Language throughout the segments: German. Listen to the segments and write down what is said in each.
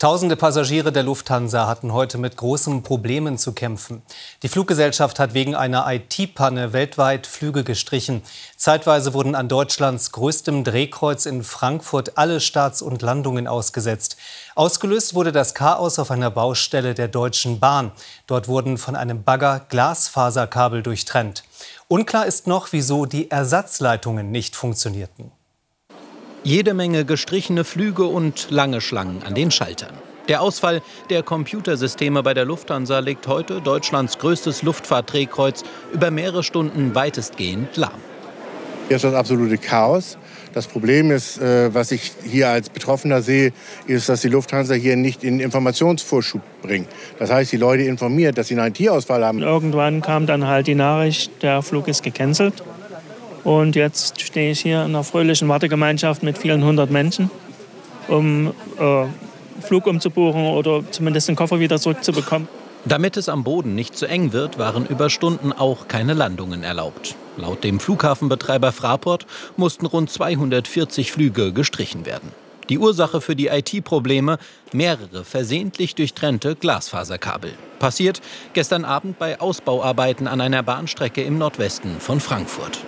Tausende Passagiere der Lufthansa hatten heute mit großen Problemen zu kämpfen. Die Fluggesellschaft hat wegen einer IT-Panne weltweit Flüge gestrichen. Zeitweise wurden an Deutschlands größtem Drehkreuz in Frankfurt alle Starts und Landungen ausgesetzt. Ausgelöst wurde das Chaos auf einer Baustelle der Deutschen Bahn. Dort wurden von einem Bagger Glasfaserkabel durchtrennt. Unklar ist noch, wieso die Ersatzleitungen nicht funktionierten. Jede Menge gestrichene Flüge und lange Schlangen an den Schaltern. Der Ausfall der Computersysteme bei der Lufthansa legt heute Deutschlands größtes Luftfahrtdrehkreuz über mehrere Stunden weitestgehend lahm. Hier ist das absolute Chaos. Das Problem ist, äh, was ich hier als Betroffener sehe, ist, dass die Lufthansa hier nicht in Informationsvorschub bringt. Das heißt, die Leute informiert, dass sie einen IT-Ausfall haben. Irgendwann kam dann halt die Nachricht, der Flug ist gecancelt. Und jetzt stehe ich hier in einer fröhlichen Wartegemeinschaft mit vielen hundert Menschen, um äh, Flug umzubuchen oder zumindest den Koffer wieder zurückzubekommen. Damit es am Boden nicht zu eng wird, waren über Stunden auch keine Landungen erlaubt. Laut dem Flughafenbetreiber Fraport mussten rund 240 Flüge gestrichen werden. Die Ursache für die IT-Probleme mehrere versehentlich durchtrennte Glasfaserkabel. Passiert gestern Abend bei Ausbauarbeiten an einer Bahnstrecke im Nordwesten von Frankfurt.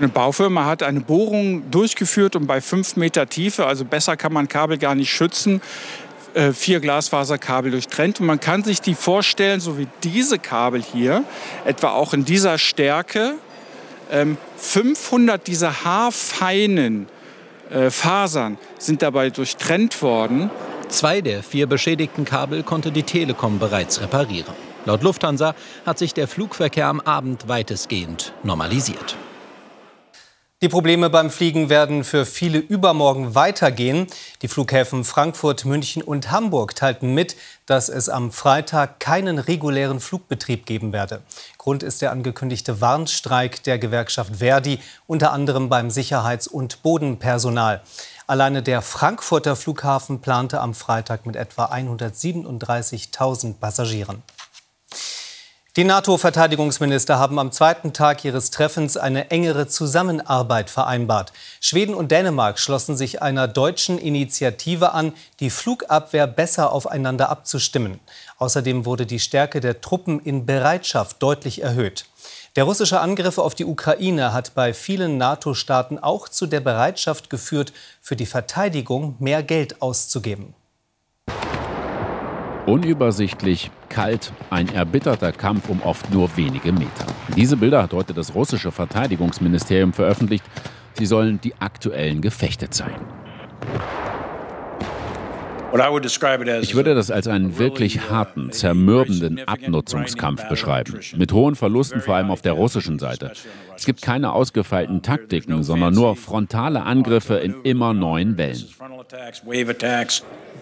Eine Baufirma hat eine Bohrung durchgeführt und bei fünf Meter Tiefe, also besser kann man Kabel gar nicht schützen, äh, vier Glasfaserkabel durchtrennt. Und man kann sich die vorstellen, so wie diese Kabel hier, etwa auch in dieser Stärke, 500 ähm, dieser haarfeinen äh, Fasern sind dabei durchtrennt worden. Zwei der vier beschädigten Kabel konnte die Telekom bereits reparieren. Laut Lufthansa hat sich der Flugverkehr am Abend weitestgehend normalisiert. Die Probleme beim Fliegen werden für viele übermorgen weitergehen. Die Flughäfen Frankfurt, München und Hamburg teilten mit, dass es am Freitag keinen regulären Flugbetrieb geben werde. Grund ist der angekündigte Warnstreik der Gewerkschaft Verdi, unter anderem beim Sicherheits- und Bodenpersonal. Alleine der Frankfurter Flughafen plante am Freitag mit etwa 137.000 Passagieren. Die NATO-Verteidigungsminister haben am zweiten Tag ihres Treffens eine engere Zusammenarbeit vereinbart. Schweden und Dänemark schlossen sich einer deutschen Initiative an, die Flugabwehr besser aufeinander abzustimmen. Außerdem wurde die Stärke der Truppen in Bereitschaft deutlich erhöht. Der russische Angriff auf die Ukraine hat bei vielen NATO-Staaten auch zu der Bereitschaft geführt, für die Verteidigung mehr Geld auszugeben. Unübersichtlich, kalt, ein erbitterter Kampf um oft nur wenige Meter. Diese Bilder hat heute das russische Verteidigungsministerium veröffentlicht. Sie sollen die aktuellen Gefechte zeigen. Ich würde das als einen wirklich harten, zermürbenden Abnutzungskampf beschreiben. Mit hohen Verlusten, vor allem auf der russischen Seite. Es gibt keine ausgefeilten Taktiken, sondern nur frontale Angriffe in immer neuen Wellen.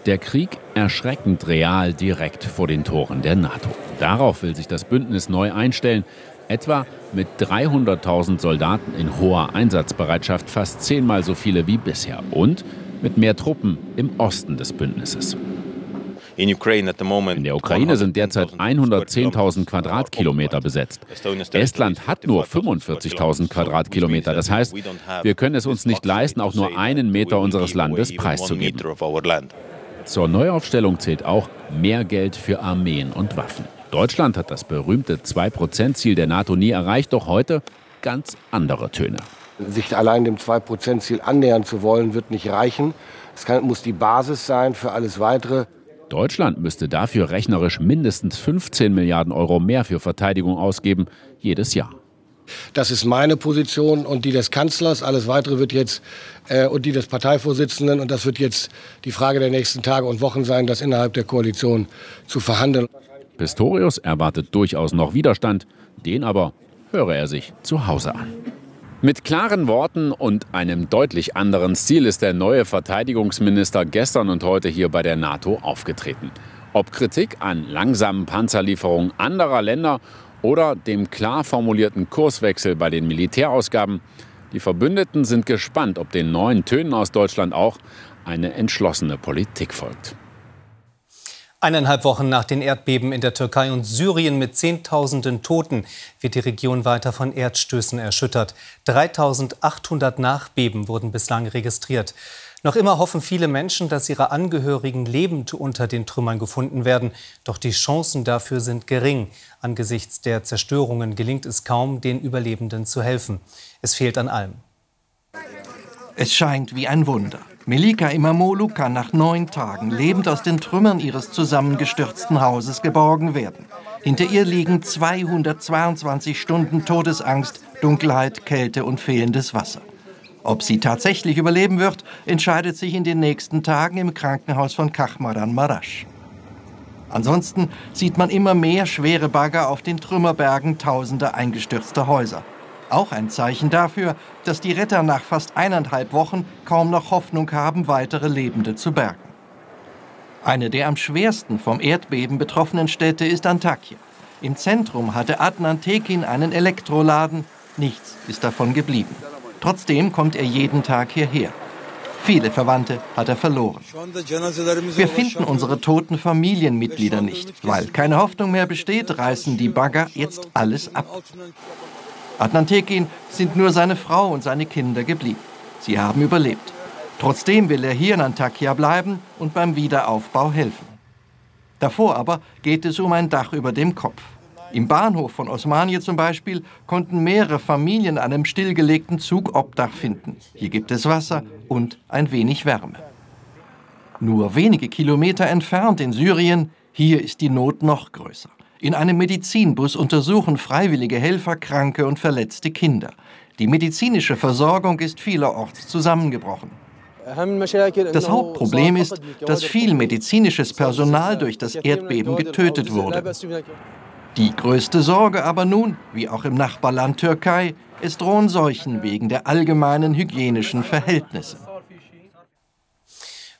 Der Krieg erschreckend real direkt vor den Toren der NATO. Darauf will sich das Bündnis neu einstellen, etwa mit 300.000 Soldaten in hoher Einsatzbereitschaft, fast zehnmal so viele wie bisher. Und mit mehr Truppen im Osten des Bündnisses. In der Ukraine sind derzeit 110.000 Quadratkilometer besetzt. Estland hat nur 45.000 Quadratkilometer. Das heißt, wir können es uns nicht leisten, auch nur einen Meter unseres Landes preiszugeben. Zur Neuaufstellung zählt auch mehr Geld für Armeen und Waffen. Deutschland hat das berühmte 2-Prozent-Ziel der NATO nie erreicht, doch heute ganz andere Töne. Sich allein dem 2-Prozent-Ziel annähern zu wollen, wird nicht reichen. Es kann, muss die Basis sein für alles Weitere. Deutschland müsste dafür rechnerisch mindestens 15 Milliarden Euro mehr für Verteidigung ausgeben, jedes Jahr. Das ist meine Position und die des Kanzlers. Alles Weitere wird jetzt äh, und die des Parteivorsitzenden. Und das wird jetzt die Frage der nächsten Tage und Wochen sein, das innerhalb der Koalition zu verhandeln. Pistorius erwartet durchaus noch Widerstand. Den aber höre er sich zu Hause an. Mit klaren Worten und einem deutlich anderen Stil ist der neue Verteidigungsminister gestern und heute hier bei der NATO aufgetreten. Ob Kritik an langsamen Panzerlieferungen anderer Länder oder dem klar formulierten Kurswechsel bei den Militärausgaben, die Verbündeten sind gespannt, ob den neuen Tönen aus Deutschland auch eine entschlossene Politik folgt. Eineinhalb Wochen nach den Erdbeben in der Türkei und Syrien mit Zehntausenden Toten wird die Region weiter von Erdstößen erschüttert. 3800 Nachbeben wurden bislang registriert. Noch immer hoffen viele Menschen, dass ihre Angehörigen lebend unter den Trümmern gefunden werden. Doch die Chancen dafür sind gering. Angesichts der Zerstörungen gelingt es kaum, den Überlebenden zu helfen. Es fehlt an allem. Es scheint wie ein Wunder. Melika Imamolu kann nach neun Tagen lebend aus den Trümmern ihres zusammengestürzten Hauses geborgen werden. Hinter ihr liegen 222 Stunden Todesangst, Dunkelheit, Kälte und fehlendes Wasser. Ob sie tatsächlich überleben wird, entscheidet sich in den nächsten Tagen im Krankenhaus von Kachmaran Marasch. Ansonsten sieht man immer mehr schwere Bagger auf den Trümmerbergen tausender eingestürzter Häuser. Auch ein Zeichen dafür, dass die Retter nach fast eineinhalb Wochen kaum noch Hoffnung haben, weitere Lebende zu bergen. Eine der am schwersten vom Erdbeben betroffenen Städte ist Antakya. Im Zentrum hatte Adnan Tekin einen Elektroladen. Nichts ist davon geblieben. Trotzdem kommt er jeden Tag hierher. Viele Verwandte hat er verloren. Wir finden unsere toten Familienmitglieder nicht. Weil keine Hoffnung mehr besteht, reißen die Bagger jetzt alles ab. Adnan Tekin sind nur seine Frau und seine Kinder geblieben. Sie haben überlebt. Trotzdem will er hier in Antakya bleiben und beim Wiederaufbau helfen. Davor aber geht es um ein Dach über dem Kopf. Im Bahnhof von Osmanie zum Beispiel konnten mehrere Familien an einem stillgelegten Zug Obdach finden. Hier gibt es Wasser und ein wenig Wärme. Nur wenige Kilometer entfernt in Syrien, hier ist die Not noch größer. In einem Medizinbus untersuchen freiwillige Helfer kranke und verletzte Kinder. Die medizinische Versorgung ist vielerorts zusammengebrochen. Das Hauptproblem ist, dass viel medizinisches Personal durch das Erdbeben getötet wurde. Die größte Sorge aber nun, wie auch im Nachbarland Türkei, es drohen Seuchen wegen der allgemeinen hygienischen Verhältnisse.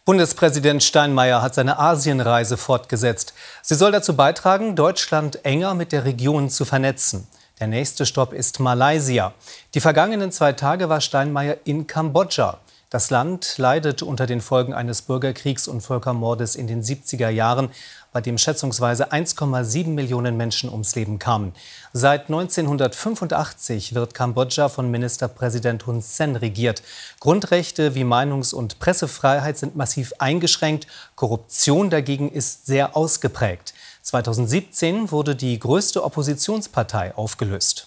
Bundespräsident Steinmeier hat seine Asienreise fortgesetzt. Sie soll dazu beitragen, Deutschland enger mit der Region zu vernetzen. Der nächste Stopp ist Malaysia. Die vergangenen zwei Tage war Steinmeier in Kambodscha. Das Land leidet unter den Folgen eines Bürgerkriegs und Völkermordes in den 70er Jahren, bei dem schätzungsweise 1,7 Millionen Menschen ums Leben kamen. Seit 1985 wird Kambodscha von Ministerpräsident Hun Sen regiert. Grundrechte wie Meinungs- und Pressefreiheit sind massiv eingeschränkt. Korruption dagegen ist sehr ausgeprägt. 2017 wurde die größte Oppositionspartei aufgelöst.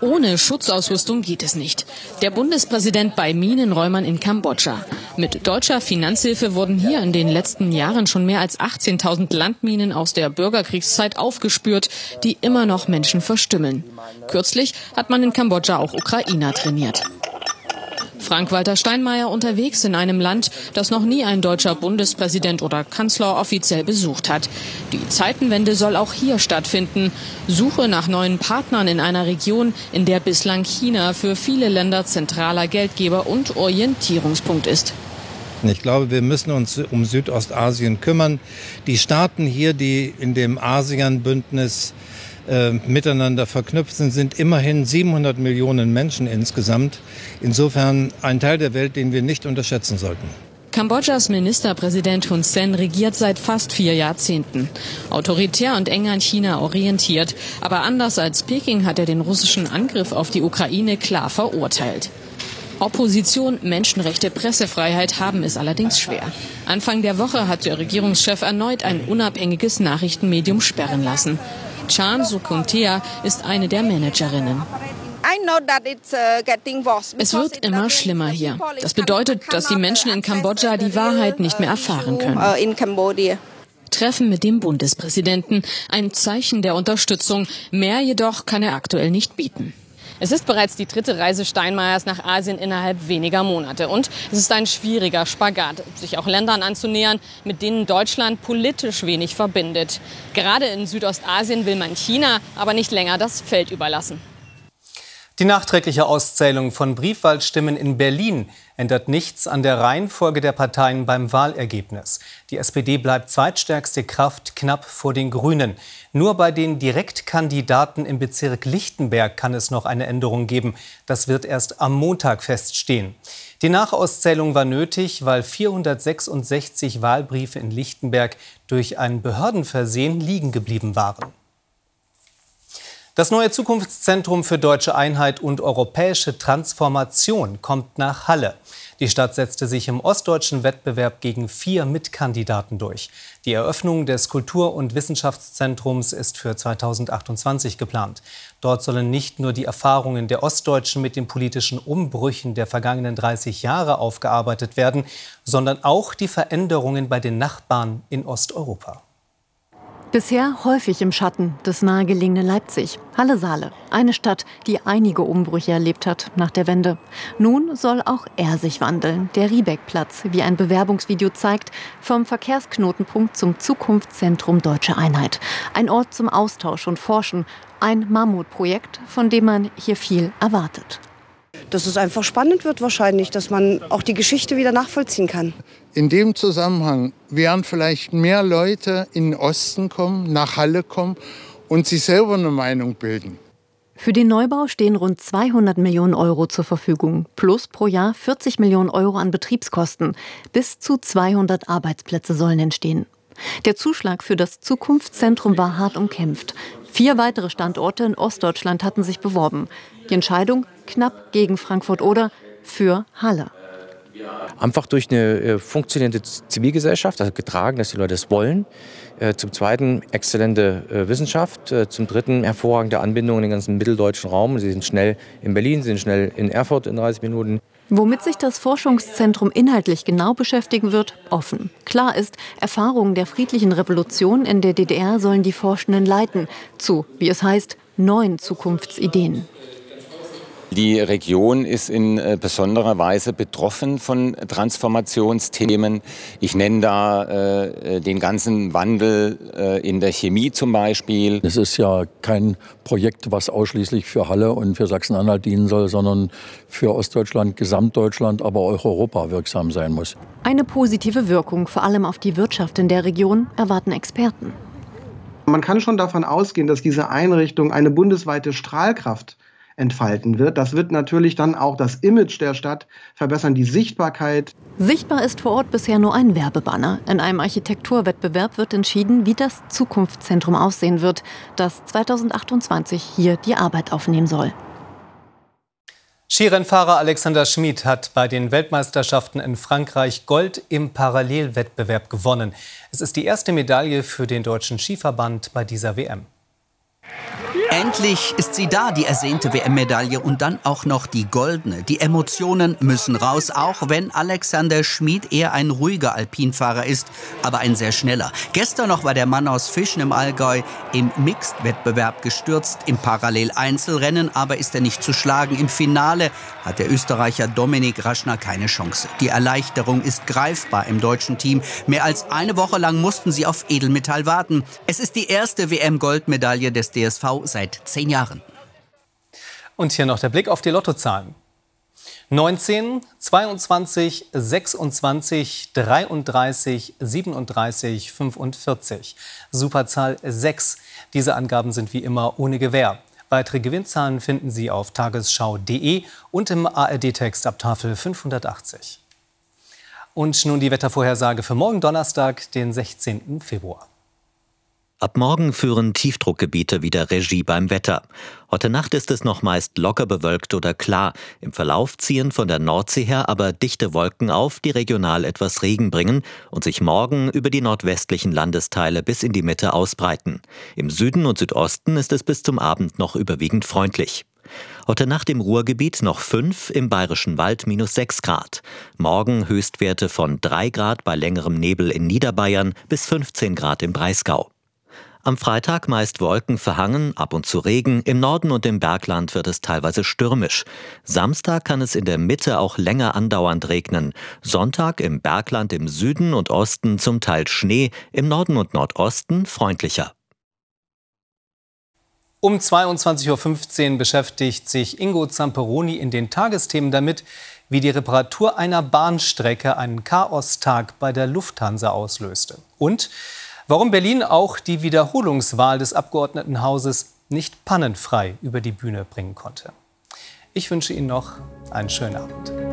Ohne Schutzausrüstung geht es nicht. Der Bundespräsident bei Minenräumern in Kambodscha. Mit deutscher Finanzhilfe wurden hier in den letzten Jahren schon mehr als 18.000 Landminen aus der Bürgerkriegszeit aufgespürt, die immer noch Menschen verstümmeln. Kürzlich hat man in Kambodscha auch Ukrainer trainiert. Frank-Walter Steinmeier unterwegs in einem Land, das noch nie ein deutscher Bundespräsident oder Kanzler offiziell besucht hat. Die Zeitenwende soll auch hier stattfinden. Suche nach neuen Partnern in einer Region, in der bislang China für viele Länder zentraler Geldgeber und Orientierungspunkt ist. Ich glaube, wir müssen uns um Südostasien kümmern. Die Staaten hier, die in dem ASEAN-Bündnis äh, miteinander verknüpft sind, sind immerhin 700 Millionen Menschen insgesamt. Insofern ein Teil der Welt, den wir nicht unterschätzen sollten. Kambodschas Ministerpräsident Hun Sen regiert seit fast vier Jahrzehnten. Autoritär und eng an China orientiert. Aber anders als Peking hat er den russischen Angriff auf die Ukraine klar verurteilt. Opposition, Menschenrechte, Pressefreiheit haben es allerdings schwer. Anfang der Woche hat der Regierungschef erneut ein unabhängiges Nachrichtenmedium sperren lassen. Chan Sukuntea ist eine der Managerinnen. Es wird immer schlimmer hier. Das bedeutet, dass die Menschen in Kambodscha die Wahrheit nicht mehr erfahren können. Treffen mit dem Bundespräsidenten, ein Zeichen der Unterstützung. Mehr jedoch kann er aktuell nicht bieten. Es ist bereits die dritte Reise Steinmeiers nach Asien innerhalb weniger Monate. Und es ist ein schwieriger Spagat, sich auch Ländern anzunähern, mit denen Deutschland politisch wenig verbindet. Gerade in Südostasien will man China aber nicht länger das Feld überlassen. Die nachträgliche Auszählung von Briefwahlstimmen in Berlin ändert nichts an der Reihenfolge der Parteien beim Wahlergebnis. Die SPD bleibt zweitstärkste Kraft knapp vor den Grünen. Nur bei den Direktkandidaten im Bezirk Lichtenberg kann es noch eine Änderung geben. Das wird erst am Montag feststehen. Die Nachauszählung war nötig, weil 466 Wahlbriefe in Lichtenberg durch ein Behördenversehen liegen geblieben waren. Das neue Zukunftszentrum für deutsche Einheit und europäische Transformation kommt nach Halle. Die Stadt setzte sich im ostdeutschen Wettbewerb gegen vier Mitkandidaten durch. Die Eröffnung des Kultur- und Wissenschaftszentrums ist für 2028 geplant. Dort sollen nicht nur die Erfahrungen der Ostdeutschen mit den politischen Umbrüchen der vergangenen 30 Jahre aufgearbeitet werden, sondern auch die Veränderungen bei den Nachbarn in Osteuropa. Bisher häufig im Schatten des nahegelegenen Leipzig. Halle-Saale, eine Stadt, die einige Umbrüche erlebt hat nach der Wende. Nun soll auch er sich wandeln. Der Riebeck-Platz, wie ein Bewerbungsvideo zeigt, vom Verkehrsknotenpunkt zum Zukunftszentrum Deutsche Einheit. Ein Ort zum Austausch und Forschen. Ein Mammutprojekt, von dem man hier viel erwartet dass es einfach spannend wird wahrscheinlich, dass man auch die Geschichte wieder nachvollziehen kann. In dem Zusammenhang werden vielleicht mehr Leute in den Osten kommen, nach Halle kommen und sich selber eine Meinung bilden. Für den Neubau stehen rund 200 Millionen Euro zur Verfügung, plus pro Jahr 40 Millionen Euro an Betriebskosten. Bis zu 200 Arbeitsplätze sollen entstehen. Der Zuschlag für das Zukunftszentrum war hart umkämpft. Vier weitere Standorte in Ostdeutschland hatten sich beworben. Die Entscheidung knapp gegen Frankfurt oder für Halle. Einfach durch eine äh, funktionierende Zivilgesellschaft, also getragen, dass die Leute es wollen. Äh, zum Zweiten exzellente äh, Wissenschaft. Zum Dritten hervorragende Anbindung in den ganzen mitteldeutschen Raum. Sie sind schnell in Berlin, sie sind schnell in Erfurt in 30 Minuten. Womit sich das Forschungszentrum inhaltlich genau beschäftigen wird, offen. Klar ist, Erfahrungen der friedlichen Revolution in der DDR sollen die Forschenden leiten zu, wie es heißt, neuen Zukunftsideen. Die Region ist in äh, besonderer Weise betroffen von Transformationsthemen. Ich nenne da äh, den ganzen Wandel äh, in der Chemie zum Beispiel. Es ist ja kein Projekt, was ausschließlich für Halle und für Sachsen-Anhalt dienen soll, sondern für Ostdeutschland, Gesamtdeutschland, aber auch Europa wirksam sein muss. Eine positive Wirkung, vor allem auf die Wirtschaft in der Region, erwarten Experten. Man kann schon davon ausgehen, dass diese Einrichtung eine bundesweite Strahlkraft entfalten wird. Das wird natürlich dann auch das Image der Stadt verbessern, die Sichtbarkeit. Sichtbar ist vor Ort bisher nur ein Werbebanner. In einem Architekturwettbewerb wird entschieden, wie das Zukunftszentrum aussehen wird, das 2028 hier die Arbeit aufnehmen soll. Skirennfahrer Alexander Schmid hat bei den Weltmeisterschaften in Frankreich Gold im Parallelwettbewerb gewonnen. Es ist die erste Medaille für den deutschen Skiverband bei dieser WM. Endlich ist sie da, die ersehnte WM-Medaille und dann auch noch die goldene. Die Emotionen müssen raus, auch wenn Alexander Schmid eher ein ruhiger Alpinfahrer ist, aber ein sehr schneller. Gestern noch war der Mann aus Fischen im Allgäu im Mixed-Wettbewerb gestürzt, im Parallel-Einzelrennen, aber ist er nicht zu schlagen. Im Finale hat der Österreicher Dominik Raschner keine Chance. Die Erleichterung ist greifbar im deutschen Team. Mehr als eine Woche lang mussten sie auf Edelmetall warten. Es ist die erste WM-Goldmedaille des DSV seit seit zehn Jahren. Und hier noch der Blick auf die Lottozahlen. 19, 22, 26, 33, 37, 45. Superzahl 6. Diese Angaben sind wie immer ohne Gewähr. Weitere Gewinnzahlen finden Sie auf tagesschau.de und im ARD-Text ab Tafel 580. Und nun die Wettervorhersage für morgen Donnerstag, den 16. Februar. Ab morgen führen Tiefdruckgebiete wieder Regie beim Wetter. Heute Nacht ist es noch meist locker bewölkt oder klar. Im Verlauf ziehen von der Nordsee her aber dichte Wolken auf, die regional etwas Regen bringen und sich morgen über die nordwestlichen Landesteile bis in die Mitte ausbreiten. Im Süden und Südosten ist es bis zum Abend noch überwiegend freundlich. Heute Nacht im Ruhrgebiet noch 5, im Bayerischen Wald minus 6 Grad. Morgen Höchstwerte von 3 Grad bei längerem Nebel in Niederbayern bis 15 Grad im Breisgau. Am Freitag meist Wolken verhangen, ab und zu Regen, im Norden und im Bergland wird es teilweise stürmisch. Samstag kann es in der Mitte auch länger andauernd regnen. Sonntag im Bergland im Süden und Osten zum Teil Schnee, im Norden und Nordosten freundlicher. Um 22.15 Uhr beschäftigt sich Ingo Zamperoni in den Tagesthemen damit, wie die Reparatur einer Bahnstrecke einen Chaostag bei der Lufthansa auslöste. Und warum Berlin auch die Wiederholungswahl des Abgeordnetenhauses nicht pannenfrei über die Bühne bringen konnte. Ich wünsche Ihnen noch einen schönen Abend.